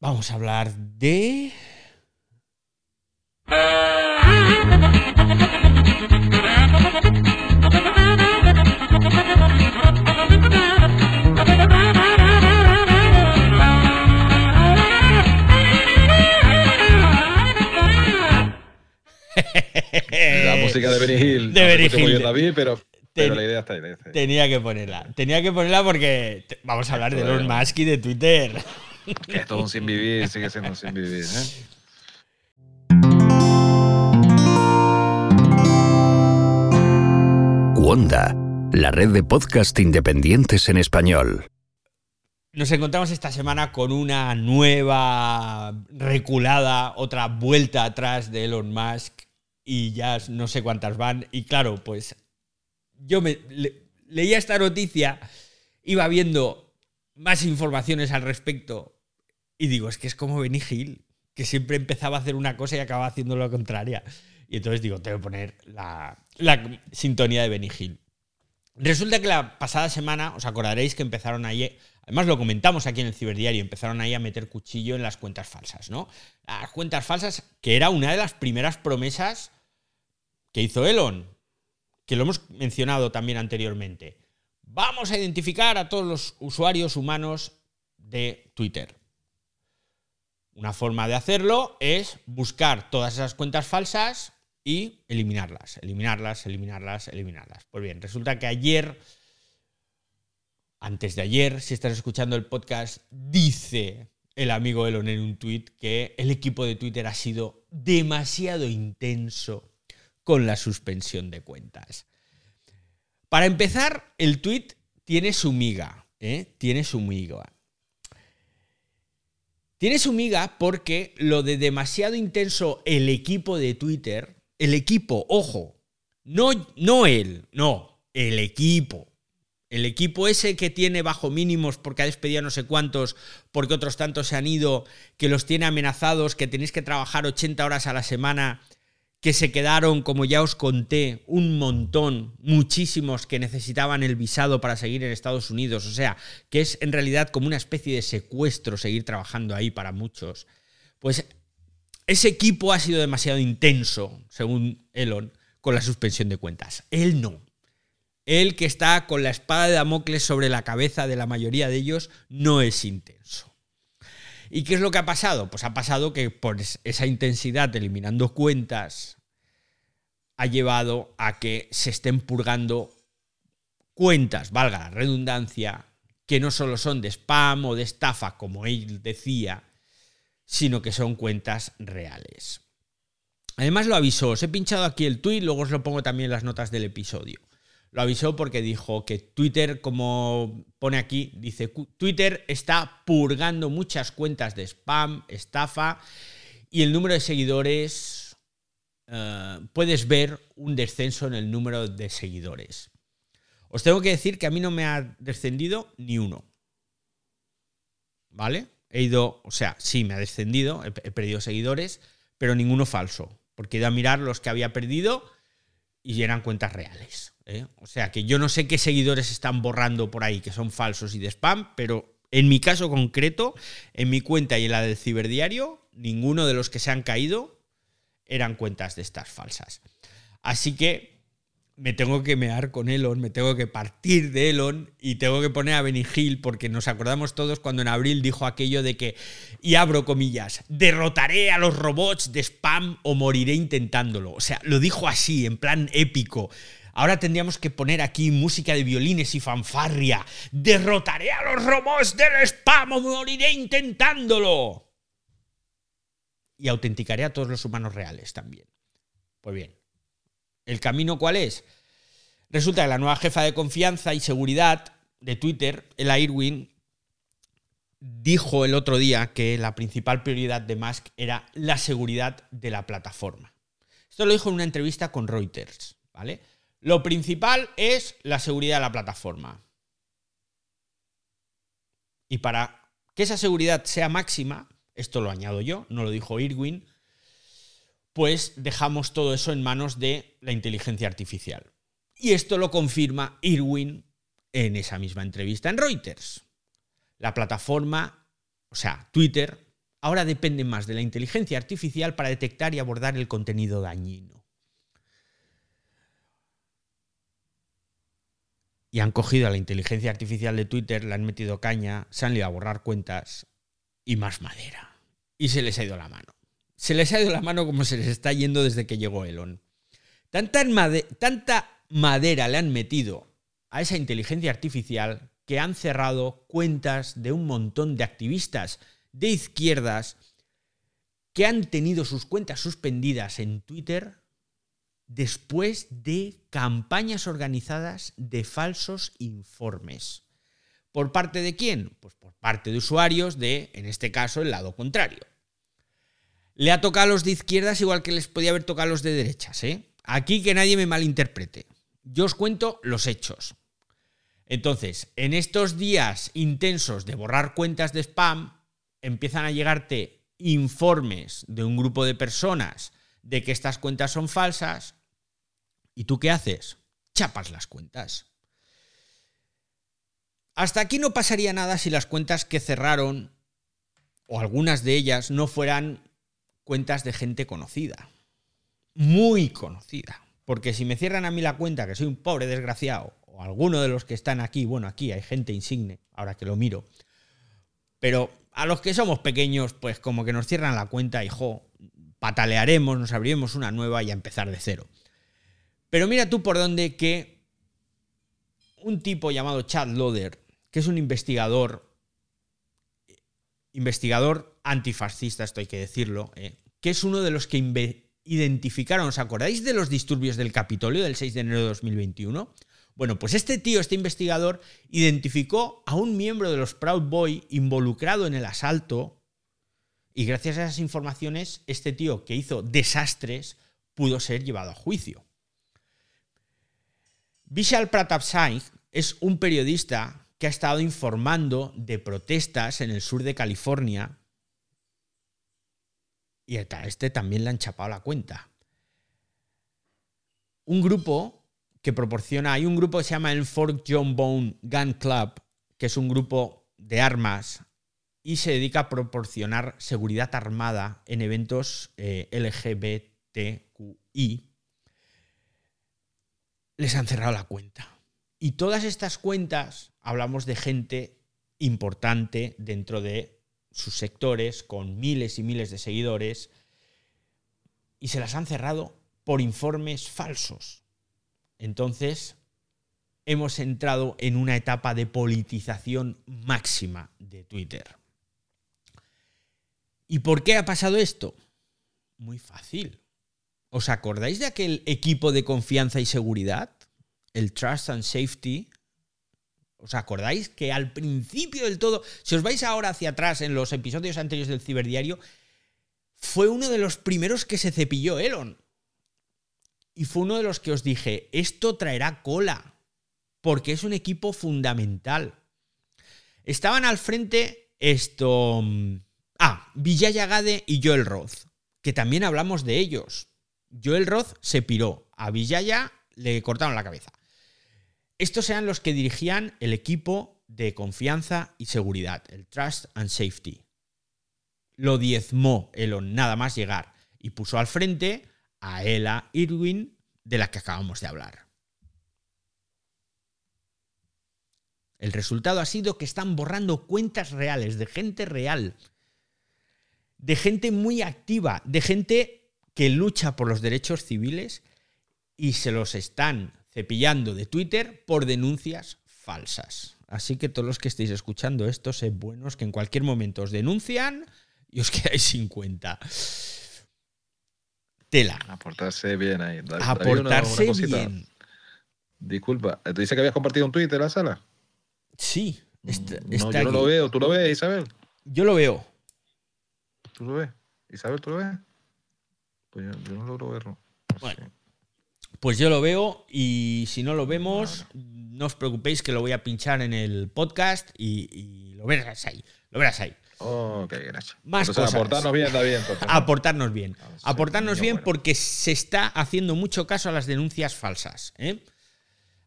Vamos a hablar de... La música de Benny Hill. De No Benny Hill. la vi, pero, la idea está ahí. Tenía que ponerla. Tenía que ponerla porque vamos a hablar de Elon Musk y de Twitter. Que esto es un sin vivir, sigue siendo un sin vivir. ¿eh? Wanda, la red de podcast independientes en español. Nos encontramos esta semana con una nueva reculada, otra vuelta atrás de Elon Musk y ya no sé cuántas van. Y claro, pues yo me le- leía esta noticia, iba viendo más informaciones al respecto y digo, es que es como Benny Hill, que siempre empezaba a hacer una cosa y acababa haciendo lo contraria. Y entonces digo, tengo que poner la, sintonía de Benny Hill. Resulta que la pasada semana, os acordaréis que empezaron ahí, además lo comentamos aquí en el ciberdiario, empezaron ahí a meter cuchillo en las cuentas falsas, ¿no? Las cuentas falsas, que era una de las primeras promesas que hizo Elon, que lo hemos mencionado también anteriormente. Vamos a identificar a todos los usuarios humanos de Twitter. Una forma de hacerlo es buscar todas esas cuentas falsas y eliminarlas, eliminarlas, eliminarlas, eliminarlas. Pues bien, resulta que ayer, antes de ayer, si estás escuchando el podcast, dice el amigo Elon en un tweet que el equipo de Twitter ha sido demasiado intenso con la suspensión de cuentas. Para empezar, el tweet tiene su miga, ¿eh? Tiene su miga. Tiene su miga porque lo de demasiado intenso el equipo de Twitter, el equipo, ojo, no, no él, no, el equipo. El equipo ese que tiene bajo mínimos porque ha despedido a no sé cuántos, porque otros tantos se han ido, que los tiene amenazados, que tenéis que trabajar 80 horas a la semana, que se quedaron, como ya os conté, un montón, muchísimos que necesitaban el visado para seguir en Estados Unidos. O sea, que es en realidad como una especie de secuestro seguir trabajando ahí para muchos. Pues ese equipo ha sido demasiado intenso, según Elon, con la suspensión de cuentas. Él no. Él que está con la espada de Damocles sobre la cabeza de la mayoría de ellos, no es intenso. ¿Y qué es lo que ha pasado? Pues ha pasado que por es- esa intensidad eliminando cuentas ha llevado a que se estén purgando cuentas, valga la redundancia, que no solo son de spam o de estafa, como él decía, sino que son cuentas reales. Además lo avisó, os he pinchado aquí el tweet, luego os lo pongo también en las notas del episodio. Lo avisó porque dijo que Twitter, como pone aquí, dice, "Cu- Twitter está purgando muchas cuentas de spam, estafa, y el número de seguidores, eh, puedes ver un descenso en el número de seguidores. Os tengo que decir que a mí no me ha descendido ni uno. ¿Vale? He ido, o sea, sí, me ha descendido, he, he perdido seguidores, pero ninguno falso, porque he ido a mirar los que había perdido y eran cuentas reales. ¿eh? O sea que yo no sé qué seguidores están borrando por ahí que son falsos y de spam, pero en mi caso concreto, en mi cuenta y en la del ciberdiario, ninguno de los que se han caído eran cuentas de estas falsas. Así que me tengo que mear con Elon, me tengo que partir de Elon y tengo que poner a Benny Hill porque nos acordamos todos cuando en abril dijo aquello de que, y abro comillas, derrotaré a los robots de spam o moriré intentándolo. O sea, lo dijo así, en plan épico. Ahora tendríamos que poner aquí música de violines y fanfarria. Derrotaré a los robots del spam o moriré intentándolo. Y autenticaré a todos los humanos reales también. Pues bien, ¿El camino cuál es? Resulta que la nueva jefa de confianza y seguridad de Twitter, Ella Irwin, dijo el otro día que la principal prioridad de Musk era la seguridad de la plataforma. Esto lo dijo en una entrevista con Reuters, ¿vale? Lo principal es la seguridad de la plataforma. Y para que esa seguridad sea máxima, esto lo añado yo, no lo dijo Irwin, pues dejamos todo eso en manos de la inteligencia artificial. Y esto lo confirma Irwin en esa misma entrevista en Reuters. La plataforma, o sea, Twitter, ahora dependen más de la inteligencia artificial para detectar y abordar el contenido dañino. Y han cogido a la inteligencia artificial de Twitter, le han metido caña, se han ido a borrar cuentas y más madera. Y se les ha ido la mano. Se les ha ido la mano como se les está yendo desde que llegó Elon. Tanta, tanta madera le han metido a esa inteligencia artificial que han cerrado cuentas de un montón de activistas de izquierdas que han tenido sus cuentas suspendidas en Twitter después de campañas organizadas de falsos informes. ¿Por parte de quién? Pues por parte de usuarios de, en este caso, el lado contrario. Le ha tocado a los de izquierdas igual que les podía haber tocado a los de derechas. ¿eh? Aquí que nadie me malinterprete. Yo os cuento los hechos. Entonces, en estos días intensos de borrar cuentas de spam, empiezan a llegarte informes de un grupo de personas de que estas cuentas son falsas. ¿Y tú qué haces? Chapas las cuentas. Hasta aquí no pasaría nada si las cuentas que cerraron, o algunas de ellas, no fueran cuentas de gente conocida. Muy conocida. Porque si me cierran a mí la cuenta, que soy un pobre desgraciado, o alguno de los que están aquí, bueno, aquí hay gente insigne, ahora que lo miro, pero a los que somos pequeños, pues como que nos cierran la cuenta y jo, patalearemos, nos abriremos una nueva y a empezar de cero. Pero mira tú por dónde que un tipo llamado Chad Loder, que es un investigador, investigador antifascista, esto hay que decirlo, eh, que es uno de los que identificaron, ¿os acordáis de los disturbios del Capitolio del 6 de enero de 2021? Bueno, pues este tío, este investigador, identificó a un miembro de los Proud Boy involucrado en el asalto y gracias a esas informaciones, este tío que hizo desastres pudo ser llevado a juicio. Vishal Pratap Singh es un periodista que ha estado informando de protestas en el sur de California y a este también le han chapado la cuenta. Un grupo que proporciona, hay un grupo que se llama el Fort John Bone Gun Club, que es un grupo de armas y se dedica a proporcionar seguridad armada en eventos eh, LGBTQI. Les han cerrado la cuenta. Y todas estas cuentas, hablamos de gente importante dentro de sus sectores con miles y miles de seguidores y se las han cerrado por informes falsos. Entonces, hemos entrado en una etapa de politización máxima de Twitter. ¿Y por qué ha pasado esto? Muy fácil. ¿Os acordáis de aquel equipo de confianza y seguridad? El Trust and Safety, ¿Os acordáis que al principio del todo, si os vais ahora hacia atrás en los episodios anteriores del ciberdiario, fue uno de los primeros que se cepilló Elon? Y fue uno de los que os dije, esto traerá cola, porque es un equipo fundamental. Estaban al frente esto... Mm, ah, Villaya Gade y Joel Roth, que también hablamos de ellos. Joel Roth se piró, a Villaya le cortaron la cabeza. Estos eran los que dirigían el equipo de confianza y seguridad, el Trust and Safety. Lo diezmó Elon nada más llegar y puso al frente a Ella Irwin, de la que acabamos de hablar. El resultado ha sido que están borrando cuentas reales de gente real, de gente muy activa, de gente que lucha por los derechos civiles y se los están cepillando de Twitter por denuncias falsas. Así que todos los que estéis escuchando esto, sed buenos que en cualquier momento os denuncian y os quedáis sin cuenta. Tela. Aportarse bien ahí. Aportarse bien. Disculpa, ¿tú dices que habías compartido un Twitter la sala? Sí. Mm, no, yo no lo veo. ¿Tú lo ves, Isabel? Yo lo veo. ¿Tú lo ves? Isabel, ¿tú lo ves? Pues yo, no logro verlo. bueno. Pues yo lo veo y si no lo vemos, no os preocupéis que lo voy a pinchar en el podcast y, lo verás ahí. Lo verás ahí. Ok, gracias. Más cosas. aportarnos bien está bien. Aportarnos bien. aportarnos bien porque se está haciendo mucho caso a las denuncias falsas. ¿eh?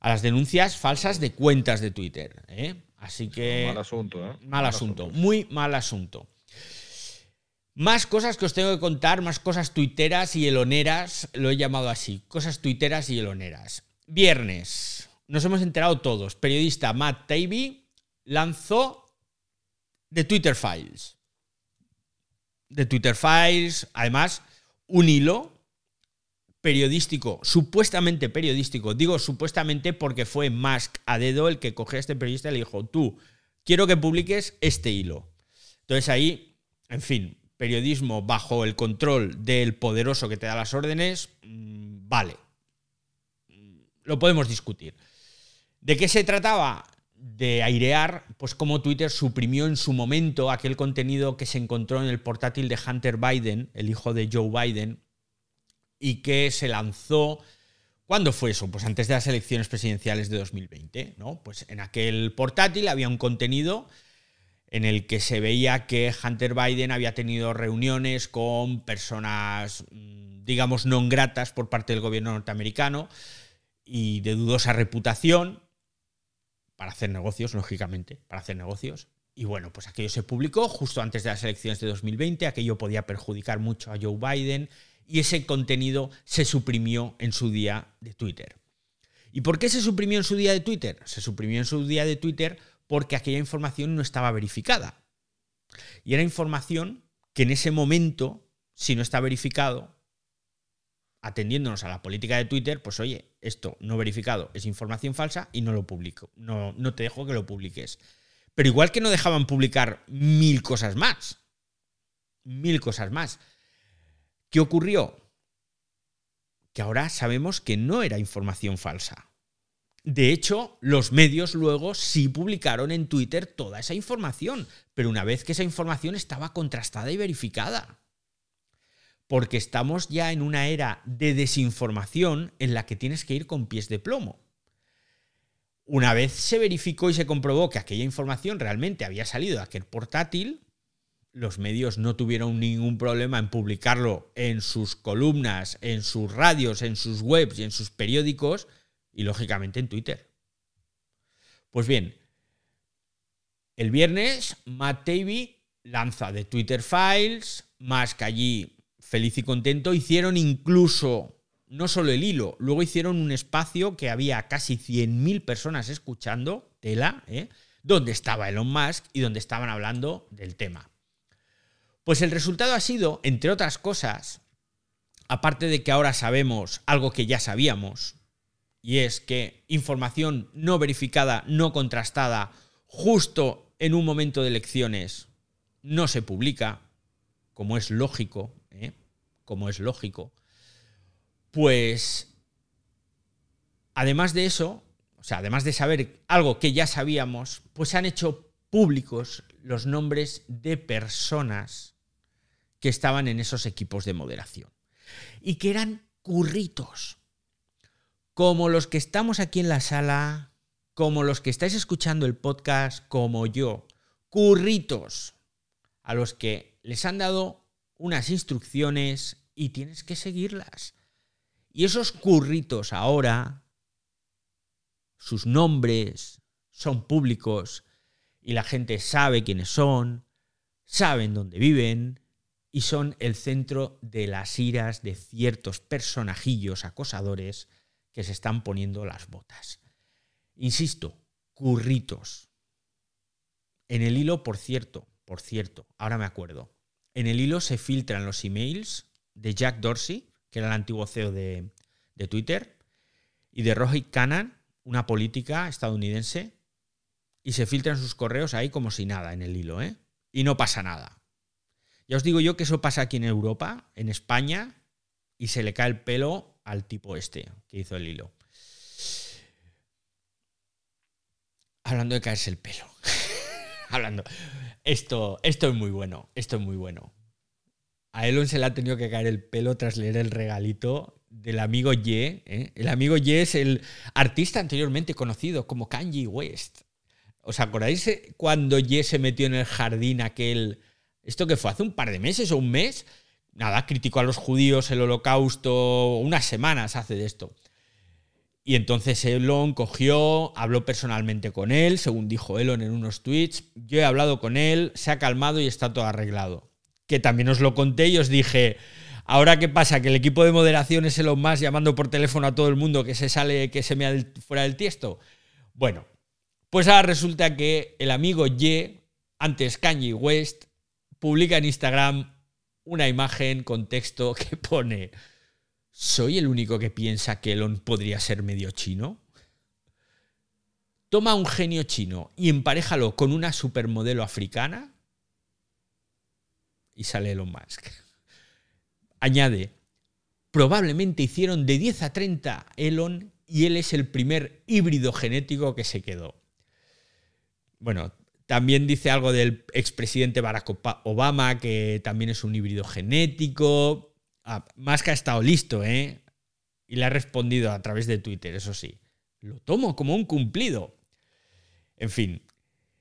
A las denuncias falsas de cuentas de Twitter. ¿eh? Así que... Mal asunto, ¿eh? Mal, asunto. Muy mal asunto. Más cosas que os tengo que contar, más cosas tuiteras y eloneras, lo he llamado así, cosas tuiteras y eloneras. Viernes, nos hemos enterado todos, periodista Matt Taibbi lanzó The Twitter Files. The Twitter Files, además, un hilo periodístico, supuestamente periodístico, digo supuestamente porque fue Musk a dedo el que cogió a este periodista y le dijo, tú, quiero que publiques este hilo. Entonces ahí, en fin, periodismo bajo el control del poderoso que te da las órdenes, mm, vale, lo podemos discutir. ¿De qué se trataba? De airear, pues como Twitter suprimió en su momento aquel contenido que se encontró en el portátil de Hunter Biden, el hijo de Joe Biden, y que se lanzó. ¿Cuándo fue eso? Pues antes de las elecciones presidenciales de 2020, ¿no? Pues en aquel portátil había un contenido en el que se veía que Hunter Biden había tenido reuniones con personas, mm, digamos, no gratas por parte del gobierno norteamericano y de dudosa reputación para hacer negocios, lógicamente, para hacer negocios. Y bueno, pues aquello se publicó justo antes de las elecciones de 2020, aquello podía perjudicar mucho a Joe Biden y ese contenido se suprimió en su día de Twitter. ¿Y por qué se suprimió en su día de Twitter? Se suprimió en su día de Twitter porque aquella información no estaba verificada. Y era información que en ese momento, si no está verificado, atendiéndonos a la política de Twitter, pues oye, esto no verificado es información falsa y no lo publico. No, no te dejo que lo publiques. Pero igual que no dejaban publicar mil cosas más. Mil cosas más. ¿Qué ocurrió? Que ahora sabemos que no era información falsa. De hecho, los medios luego sí publicaron en Twitter toda esa información, pero una vez que esa información estaba contrastada y verificada. Porque estamos ya en una era de desinformación en la que tienes que ir con pies de plomo. Una vez se verificó y se comprobó que aquella información realmente había salido de aquel portátil, los medios no tuvieron ningún problema en publicarlo en sus columnas, en sus radios, en sus webs y en sus periódicos y lógicamente en Twitter. Pues bien, el viernes Matt Taibbi lanza de Twitter Files, más que allí feliz y contento, hicieron incluso no solo el hilo, luego hicieron un espacio que había casi 100.000 personas escuchando, tela, ¿eh? donde estaba Elon Musk y donde estaban hablando del tema. Pues el resultado ha sido, entre otras cosas, aparte de que ahora sabemos algo que ya sabíamos, y es que información no verificada, no contrastada, justo en un momento de elecciones, no se publica, como es lógico, ¿eh? como es lógico, pues además de eso, o sea, además de saber algo que ya sabíamos, pues han hecho públicos los nombres de personas que estaban en esos equipos de moderación y que eran curritos, como los que estamos aquí en la sala, como los que estáis escuchando el podcast, como yo, curritos a los que les han dado unas instrucciones y tienes que seguirlas. Y esos curritos ahora, sus nombres son públicos y la gente sabe quiénes son, saben dónde viven y son el centro de las iras de ciertos personajillos acosadores que se están poniendo las botas. Insisto, curritos. En el hilo, por cierto, por cierto, ahora me acuerdo, en el hilo se filtran los emails de Jack Dorsey, que era el antiguo CEO de, de Twitter, y de Rohit Khanna, una política estadounidense, y se filtran sus correos ahí como si nada en el hilo, ¿eh? Y no pasa nada. Ya os digo yo que eso pasa aquí en Europa, en España, y se le cae el pelo al tipo este que hizo el hilo. Hablando de caerse el pelo. Hablando. Esto, esto es muy bueno. Esto es muy bueno. A Elon se le ha tenido que caer el pelo tras leer el regalito del amigo Ye. ¿eh? El amigo Ye es el artista anteriormente conocido como Kanye West. ¿Os acordáis cuando Ye se metió en el jardín aquel... Esto que fue hace un par de meses o un mes, nada, criticó a los judíos, el holocausto, unas semanas hace de esto. Y entonces Elon cogió, habló personalmente con él, según dijo Elon en unos tweets. Yo he hablado con él, se ha calmado y está todo arreglado. que también os lo conté y os dije, ahora qué pasa, que el equipo de moderación es Elon Musk llamando por teléfono a todo el mundo que se sale, que se me fuera del tiesto. Bueno, pues ahora resulta que el amigo Ye, antes Kanye West, publica en Instagram una imagen con texto que pone, ¿soy el único que piensa que Elon podría ser medio chino? Toma un genio chino y emparejalo con una supermodelo africana y sale Elon Musk. Añade, probablemente hicieron de 10 a 30 Elon y él es el primer híbrido genético que se quedó. Bueno, también dice algo del expresidente Barack Obama, que también es un híbrido genético. Ah, ha estado listo, ¿eh? Y le ha respondido a través de Twitter, eso sí. Lo tomo como un cumplido. En fin,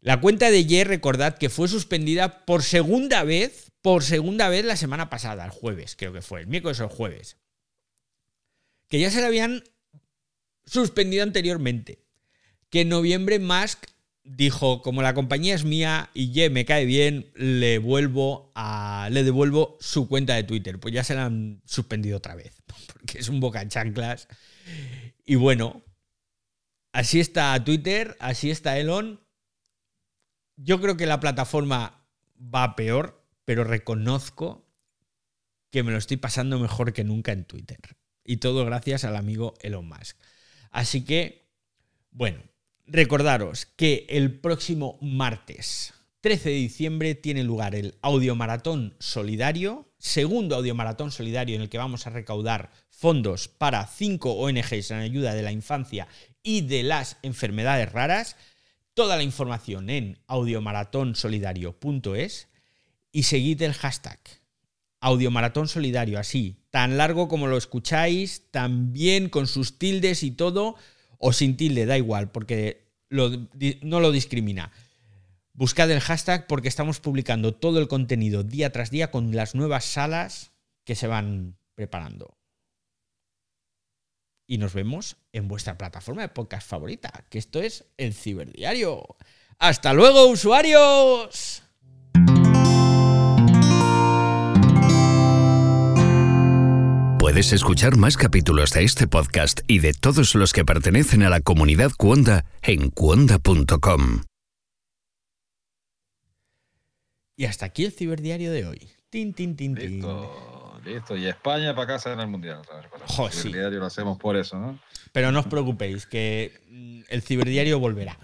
la cuenta de Ye, recordad que fue suspendida por segunda vez, por segunda vez la semana pasada, el jueves, creo que fue, el miércoles o el jueves. Que ya se la habían suspendido anteriormente. Que en noviembre Musk dijo, como la compañía es mía y Ye me cae bien, le vuelvo a. le devuelvo su cuenta de Twitter. Pues ya se la han suspendido otra vez. Porque es un boca chanclas. Y bueno, Así está Twitter, así está Elon. Yo creo que la plataforma va peor, pero reconozco que me lo estoy pasando mejor que nunca en Twitter. Y todo gracias al amigo Elon Musk. Así que, bueno, recordaros que el próximo martes 13 de diciembre tiene lugar el Audio Maratón Solidario, segundo Audio Maratón Solidario en el que vamos a recaudar fondos para cinco ONGs en ayuda de la infancia y de las enfermedades raras. Toda la información en audiomaratonsolidario.es y seguid el hashtag Audiomaratón Solidario, así, tan largo como lo escucháis, también con sus tildes y todo, o sin tilde, da igual, porque no lo discrimina. Buscad el hashtag porque estamos publicando todo el contenido día tras día con las nuevas salas que se van preparando y nos vemos en vuestra plataforma de podcast favorita, que esto es el Ciberdiario. ¡Hasta luego, usuarios! Puedes escuchar más capítulos de este podcast y de todos los que pertenecen a la comunidad Cuonda en cuonda.com. Y hasta aquí el ciberdiario de hoy. Tin, tin, tin, tin. Listo, y España para casa en el Mundial. Jo, sí. El diario lo hacemos por eso, ¿no? Pero no os preocupéis, que mm, el ciberdiario volverá.